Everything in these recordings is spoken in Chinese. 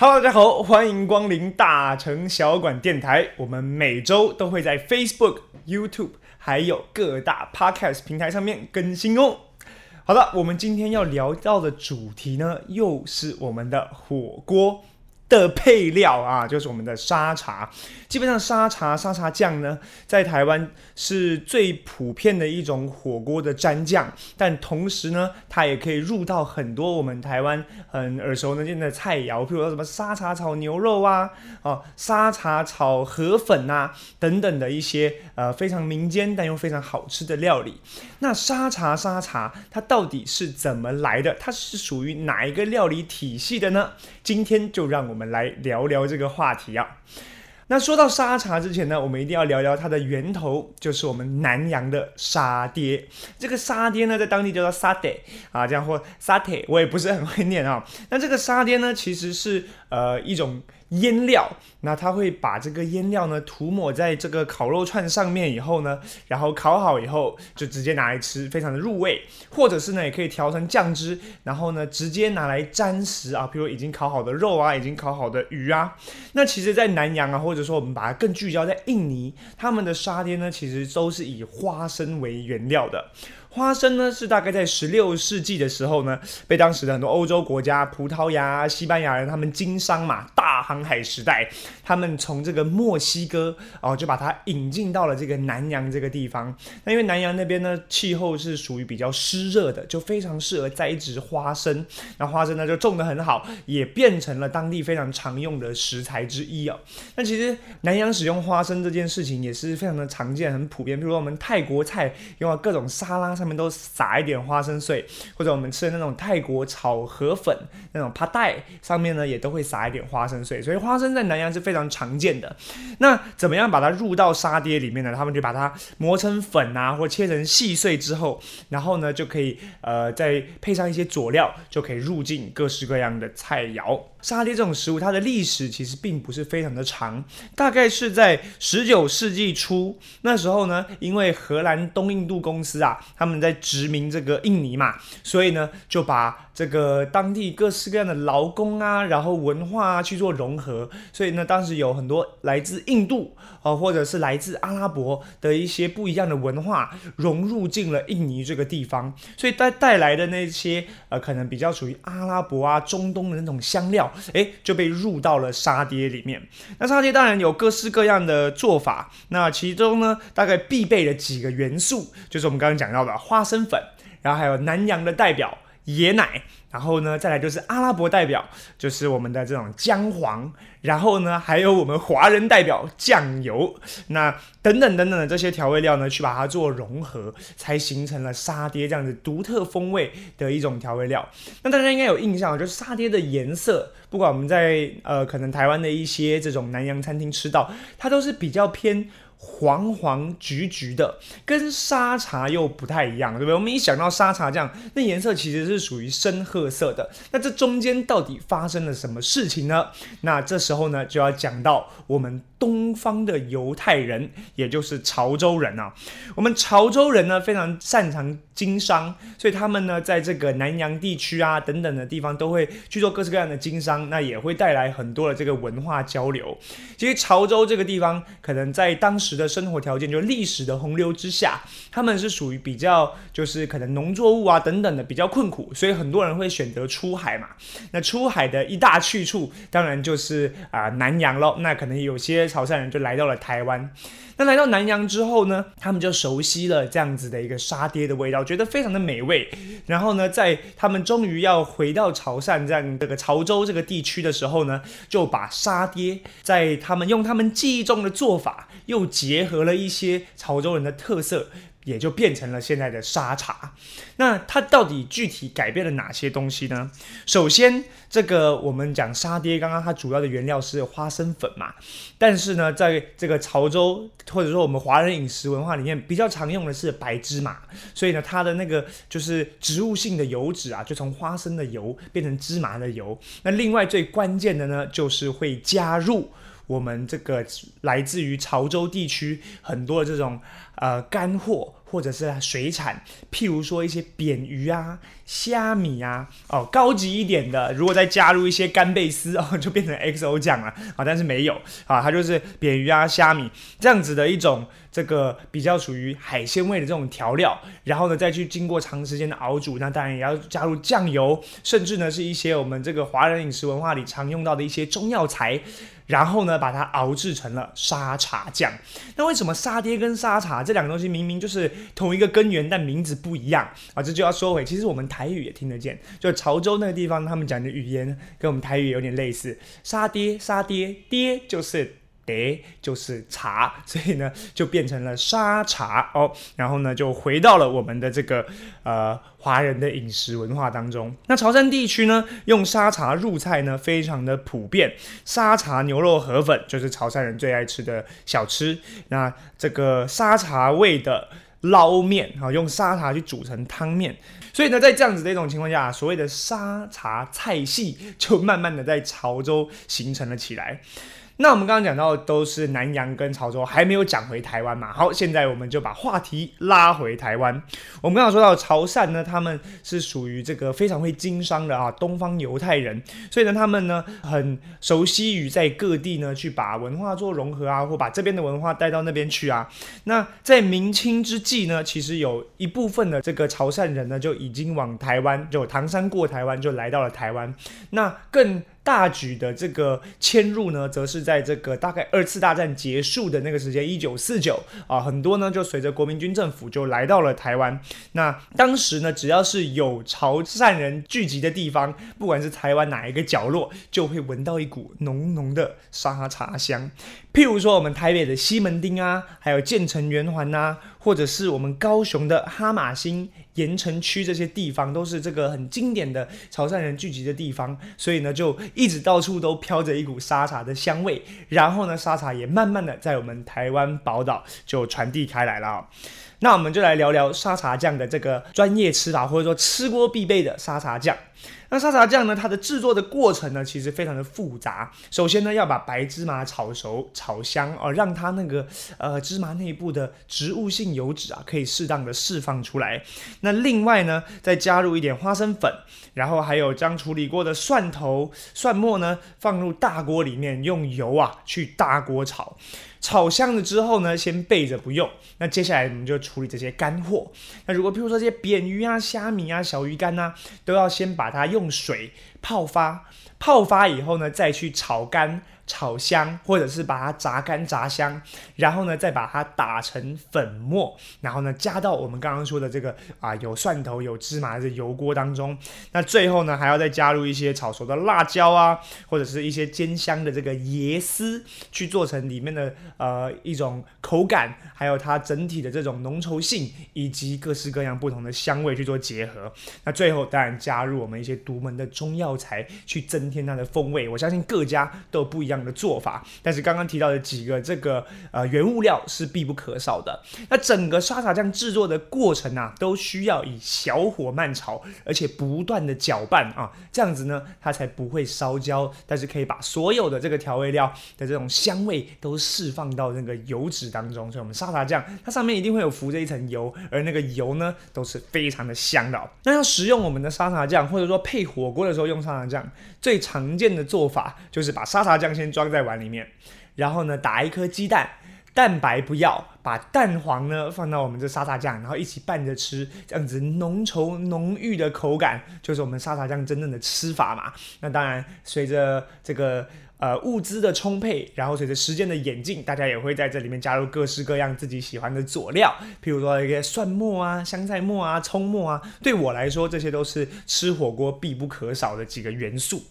Hello，大家好，欢迎光临大城小馆电台。我们每周都会在 Facebook、YouTube 还有各大 Podcast 平台上面更新哦。好的，我们今天要聊到的主题呢，又是我们的火锅。的配料啊，就是我们的沙茶。基本上沙茶、沙茶酱呢，在台湾是最普遍的一种火锅的蘸酱，但同时呢，它也可以入到很多我们台湾很耳熟能详的菜肴，譬如说什么沙茶炒牛肉啊，哦，沙茶炒河粉啊等等的一些呃非常民间但又非常好吃的料理。那沙茶、沙茶它到底是怎么来的？它是属于哪一个料理体系的呢？今天就让我我们来聊聊这个话题啊。那说到沙茶之前呢，我们一定要聊聊它的源头，就是我们南洋的沙爹。这个沙爹呢，在当地叫做沙爹啊，这样或沙爹，我也不是很会念啊。那这个沙爹呢，其实是呃一种。腌料，那他会把这个腌料呢涂抹在这个烤肉串上面以后呢，然后烤好以后就直接拿来吃，非常的入味。或者是呢，也可以调成酱汁，然后呢直接拿来沾食啊，比如已经烤好的肉啊，已经烤好的鱼啊。那其实，在南洋啊，或者说我们把它更聚焦在印尼，他们的沙爹呢，其实都是以花生为原料的。花生呢，是大概在十六世纪的时候呢，被当时的很多欧洲国家，葡萄牙、西班牙人，他们经商嘛，大航海时代，他们从这个墨西哥哦，就把它引进到了这个南洋这个地方。那因为南洋那边呢，气候是属于比较湿热的，就非常适合栽植花生。那花生呢，就种得很好，也变成了当地非常常用的食材之一哦。那其实南洋使用花生这件事情也是非常的常见，很普遍。比如说我们泰国菜用了各种沙拉。上们都撒一点花生碎，或者我们吃的那种泰国炒河粉那种帕带上面呢，也都会撒一点花生碎。所以花生在南洋是非常常见的。那怎么样把它入到沙爹里面呢？他们就把它磨成粉啊，或切成细碎之后，然后呢就可以呃再配上一些佐料，就可以入进各式各样的菜肴。沙爹这种食物，它的历史其实并不是非常的长，大概是在十九世纪初那时候呢，因为荷兰东印度公司啊，他们在殖民这个印尼嘛，所以呢就把。这个当地各式各样的劳工啊，然后文化啊去做融合，所以呢，当时有很多来自印度啊，或者是来自阿拉伯的一些不一样的文化融入进了印尼这个地方，所以带带来的那些呃，可能比较属于阿拉伯啊、中东的那种香料，哎，就被入到了沙爹里面。那沙爹当然有各式各样的做法，那其中呢，大概必备的几个元素就是我们刚刚讲到的花生粉，然后还有南洋的代表。椰奶，然后呢，再来就是阿拉伯代表，就是我们的这种姜黄，然后呢，还有我们华人代表酱油，那等等等等的这些调味料呢，去把它做融合，才形成了沙爹这样子独特风味的一种调味料。那大家应该有印象，就是沙爹的颜色，不管我们在呃可能台湾的一些这种南洋餐厅吃到，它都是比较偏。黄黄橘橘的，跟沙茶又不太一样，对不对？我们一想到沙茶酱，那颜色其实是属于深褐色的。那这中间到底发生了什么事情呢？那这时候呢，就要讲到我们。东方的犹太人，也就是潮州人啊，我们潮州人呢非常擅长经商，所以他们呢在这个南洋地区啊等等的地方都会去做各式各样的经商，那也会带来很多的这个文化交流。其实潮州这个地方，可能在当时时的生活条件，就历史的洪流之下，他们是属于比较就是可能农作物啊等等的比较困苦，所以很多人会选择出海嘛。那出海的一大去处，当然就是啊南洋喽。那可能有些。潮汕人就来到了台湾，那来到南洋之后呢，他们就熟悉了这样子的一个沙爹的味道，觉得非常的美味。然后呢，在他们终于要回到潮汕这样这个潮州这个地区的时候呢，就把沙爹在他们用他们记忆中的做法，又结合了一些潮州人的特色。也就变成了现在的沙茶。那它到底具体改变了哪些东西呢？首先，这个我们讲沙爹，刚刚它主要的原料是花生粉嘛。但是呢，在这个潮州或者说我们华人饮食文化里面，比较常用的是白芝麻。所以呢，它的那个就是植物性的油脂啊，就从花生的油变成芝麻的油。那另外最关键的呢，就是会加入我们这个来自于潮州地区很多的这种。呃干货或者是水产，譬如说一些扁鱼啊、虾米啊，哦，高级一点的，如果再加入一些干贝丝 哦，就变成 XO 酱了啊。但是没有啊，它就是扁鱼啊、虾米这样子的一种这个比较属于海鲜味的这种调料，然后呢再去经过长时间的熬煮，那当然也要加入酱油，甚至呢是一些我们这个华人饮食文化里常用到的一些中药材。然后呢，把它熬制成了沙茶酱。那为什么沙爹跟沙茶这两个东西明明就是同一个根源，但名字不一样啊？这就要说回，其实我们台语也听得见，就潮州那个地方，他们讲的语言跟我们台语有点类似。沙爹，沙爹，爹就是。爹就是茶，所以呢就变成了沙茶哦，然后呢就回到了我们的这个呃华人的饮食文化当中。那潮汕地区呢用沙茶入菜呢非常的普遍，沙茶牛肉河粉就是潮汕人最爱吃的小吃。那这个沙茶味的捞面啊，用沙茶去煮成汤面，所以呢在这样子的一种情况下，所谓的沙茶菜系就慢慢的在潮州形成了起来。那我们刚刚讲到都是南洋跟潮州，还没有讲回台湾嘛？好，现在我们就把话题拉回台湾。我们刚刚说到潮汕呢，他们是属于这个非常会经商的啊，东方犹太人，所以呢，他们呢很熟悉于在各地呢去把文化做融合啊，或把这边的文化带到那边去啊。那在明清之际呢，其实有一部分的这个潮汕人呢就已经往台湾，就唐山过台湾，就来到了台湾。那更大举的这个迁入呢，则是在这个大概二次大战结束的那个时间，一九四九啊，很多呢就随着国民军政府就来到了台湾。那当时呢，只要是有潮汕人聚集的地方，不管是台湾哪一个角落，就会闻到一股浓浓的沙茶香。譬如说，我们台北的西门町啊，还有建成圆环呐，或者是我们高雄的哈马星。盐城区这些地方都是这个很经典的潮汕人聚集的地方，所以呢，就一直到处都飘着一股沙茶的香味。然后呢，沙茶也慢慢的在我们台湾宝岛就传递开来了。那我们就来聊聊沙茶酱的这个专业吃法，或者说吃锅必备的沙茶酱。那沙茶酱呢？它的制作的过程呢，其实非常的复杂。首先呢，要把白芝麻炒熟、炒香哦，让它那个呃芝麻内部的植物性油脂啊，可以适当的释放出来。那另外呢，再加入一点花生粉，然后还有将处理过的蒜头、蒜末呢，放入大锅里面，用油啊去大锅炒。炒香了之后呢，先备着不用。那接下来我们就处理这些干货。那如果譬如说这些扁鱼啊、虾米啊、小鱼干呐，都要先把它用水泡发。泡发以后呢，再去炒干。炒香，或者是把它炸干炸香，然后呢，再把它打成粉末，然后呢，加到我们刚刚说的这个啊有蒜头有芝麻的油锅当中。那最后呢，还要再加入一些炒熟的辣椒啊，或者是一些煎香的这个椰丝，去做成里面的呃一种口感，还有它整体的这种浓稠性，以及各式各样不同的香味去做结合。那最后当然加入我们一些独门的中药材，去增添它的风味。我相信各家都不一样。的做法，但是刚刚提到的几个这个呃原物料是必不可少的。那整个沙茶酱制作的过程啊，都需要以小火慢炒，而且不断的搅拌啊，这样子呢，它才不会烧焦，但是可以把所有的这个调味料的这种香味都释放到那个油脂当中。所以，我们沙茶酱它上面一定会有浮着一层油，而那个油呢，都是非常的香的。那要食用我们的沙茶酱，或者说配火锅的时候用沙茶酱，最常见的做法就是把沙茶酱先。装在碗里面，然后呢，打一颗鸡蛋，蛋白不要，把蛋黄呢放到我们这沙茶酱，然后一起拌着吃，这样子浓稠浓郁的口感，就是我们沙茶酱真正的吃法嘛。那当然，随着这个呃物资的充沛，然后随着时间的演进，大家也会在这里面加入各式各样自己喜欢的佐料，譬如说一些蒜末啊、香菜末啊、葱末啊。对我来说，这些都是吃火锅必不可少的几个元素。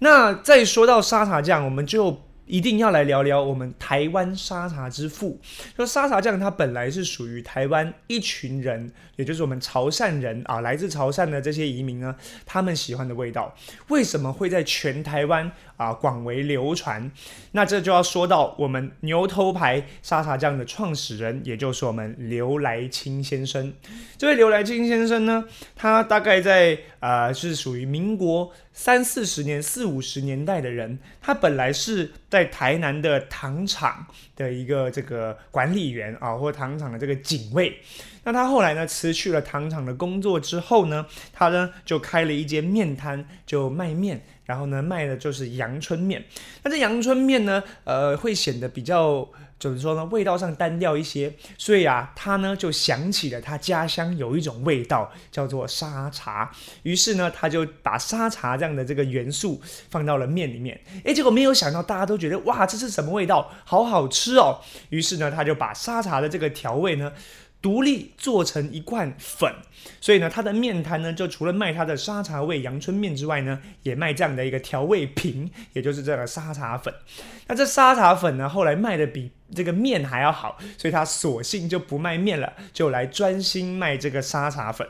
那再说到沙茶酱，我们就一定要来聊聊我们台湾沙茶之父。说沙茶酱它本来是属于台湾一群人，也就是我们潮汕人啊，来自潮汕的这些移民呢，他们喜欢的味道。为什么会在全台湾啊广为流传。那这就要说到我们牛头牌沙茶酱的创始人，也就是我们刘来清先生。这位刘来清先生呢，他大概在呃是属于民国三四十年、四五十年代的人。他本来是在台南的糖厂的一个这个管理员啊，或糖厂的这个警卫。那他后来呢辞去了糖厂的工作之后呢，他呢就开了一间面摊，就卖面。然后呢，卖的就是阳春面。那这阳春面呢，呃，会显得比较，怎么说呢，味道上单调一些。所以啊，他呢就想起了他家乡有一种味道，叫做沙茶。于是呢，他就把沙茶这样的这个元素放到了面里面。诶，结果没有想到，大家都觉得哇，这是什么味道？好好吃哦。于是呢，他就把沙茶的这个调味呢。独立做成一罐粉，所以呢，它的面摊呢，就除了卖它的沙茶味阳春面之外呢，也卖这样的一个调味瓶，也就是这个沙茶粉。那这沙茶粉呢，后来卖的比。这个面还要好，所以他索性就不卖面了，就来专心卖这个沙茶粉。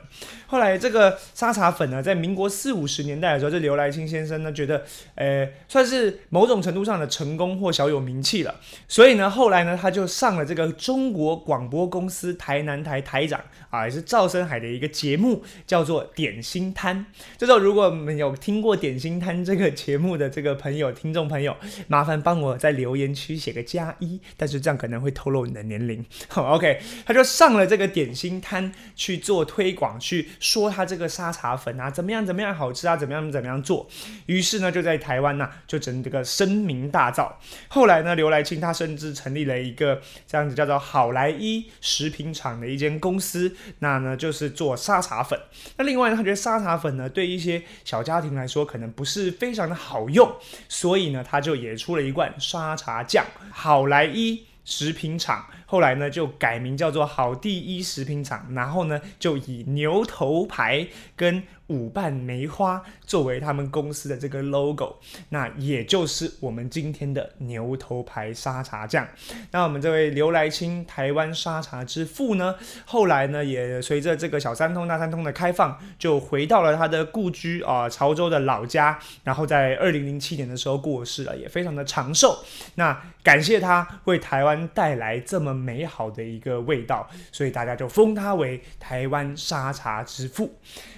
后来这个沙茶粉呢，在民国四五十年代的时候，这刘来清先生呢觉得，呃，算是某种程度上的成功或小有名气了。所以呢，后来呢，他就上了这个中国广播公司台南台台长啊，也是赵生海的一个节目，叫做《点心摊》。这时候，如果没有听过《点心摊》这个节目的这个朋友、听众朋友，麻烦帮我在留言区写个加一。但是这样可能会透露你的年龄。OK，他就上了这个点心摊去做推广，去说他这个沙茶粉啊怎么样怎么样好吃啊，怎么样怎么样做。于是呢，就在台湾呢就整这个声名大噪。后来呢，刘来清他甚至成立了一个这样子叫做好来一食品厂的一间公司，那呢就是做沙茶粉。那另外呢，他觉得沙茶粉呢对一些小家庭来说可能不是非常的好用，所以呢他就也出了一罐沙茶酱，好来一。食品厂后来呢，就改名叫做好第一食品厂，然后呢，就以牛头牌跟。五瓣梅花作为他们公司的这个 logo，那也就是我们今天的牛头牌沙茶酱。那我们这位刘来清，台湾沙茶之父呢，后来呢也随着这个小三通、大三通的开放，就回到了他的故居啊，潮州的老家。然后在二零零七年的时候过世了，也非常的长寿。那感谢他为台湾带来这么美好的一个味道，所以大家就封他为台湾沙茶之父。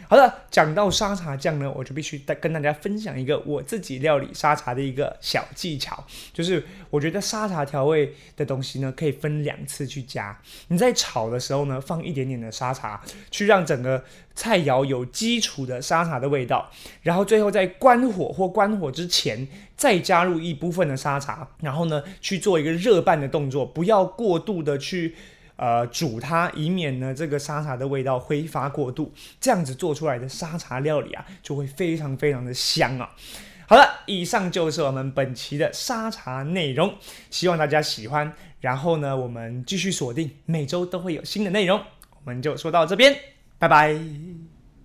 好了，讲到沙茶酱呢，我就必须再跟大家分享一个我自己料理沙茶的一个小技巧，就是我觉得沙茶调味的东西呢，可以分两次去加。你在炒的时候呢，放一点点的沙茶，去让整个菜肴有基础的沙茶的味道，然后最后在关火或关火之前，再加入一部分的沙茶，然后呢去做一个热拌的动作，不要过度的去。呃，煮它，以免呢这个沙茶的味道挥发过度，这样子做出来的沙茶料理啊，就会非常非常的香啊。好了，以上就是我们本期的沙茶内容，希望大家喜欢。然后呢，我们继续锁定，每周都会有新的内容。我们就说到这边，拜拜。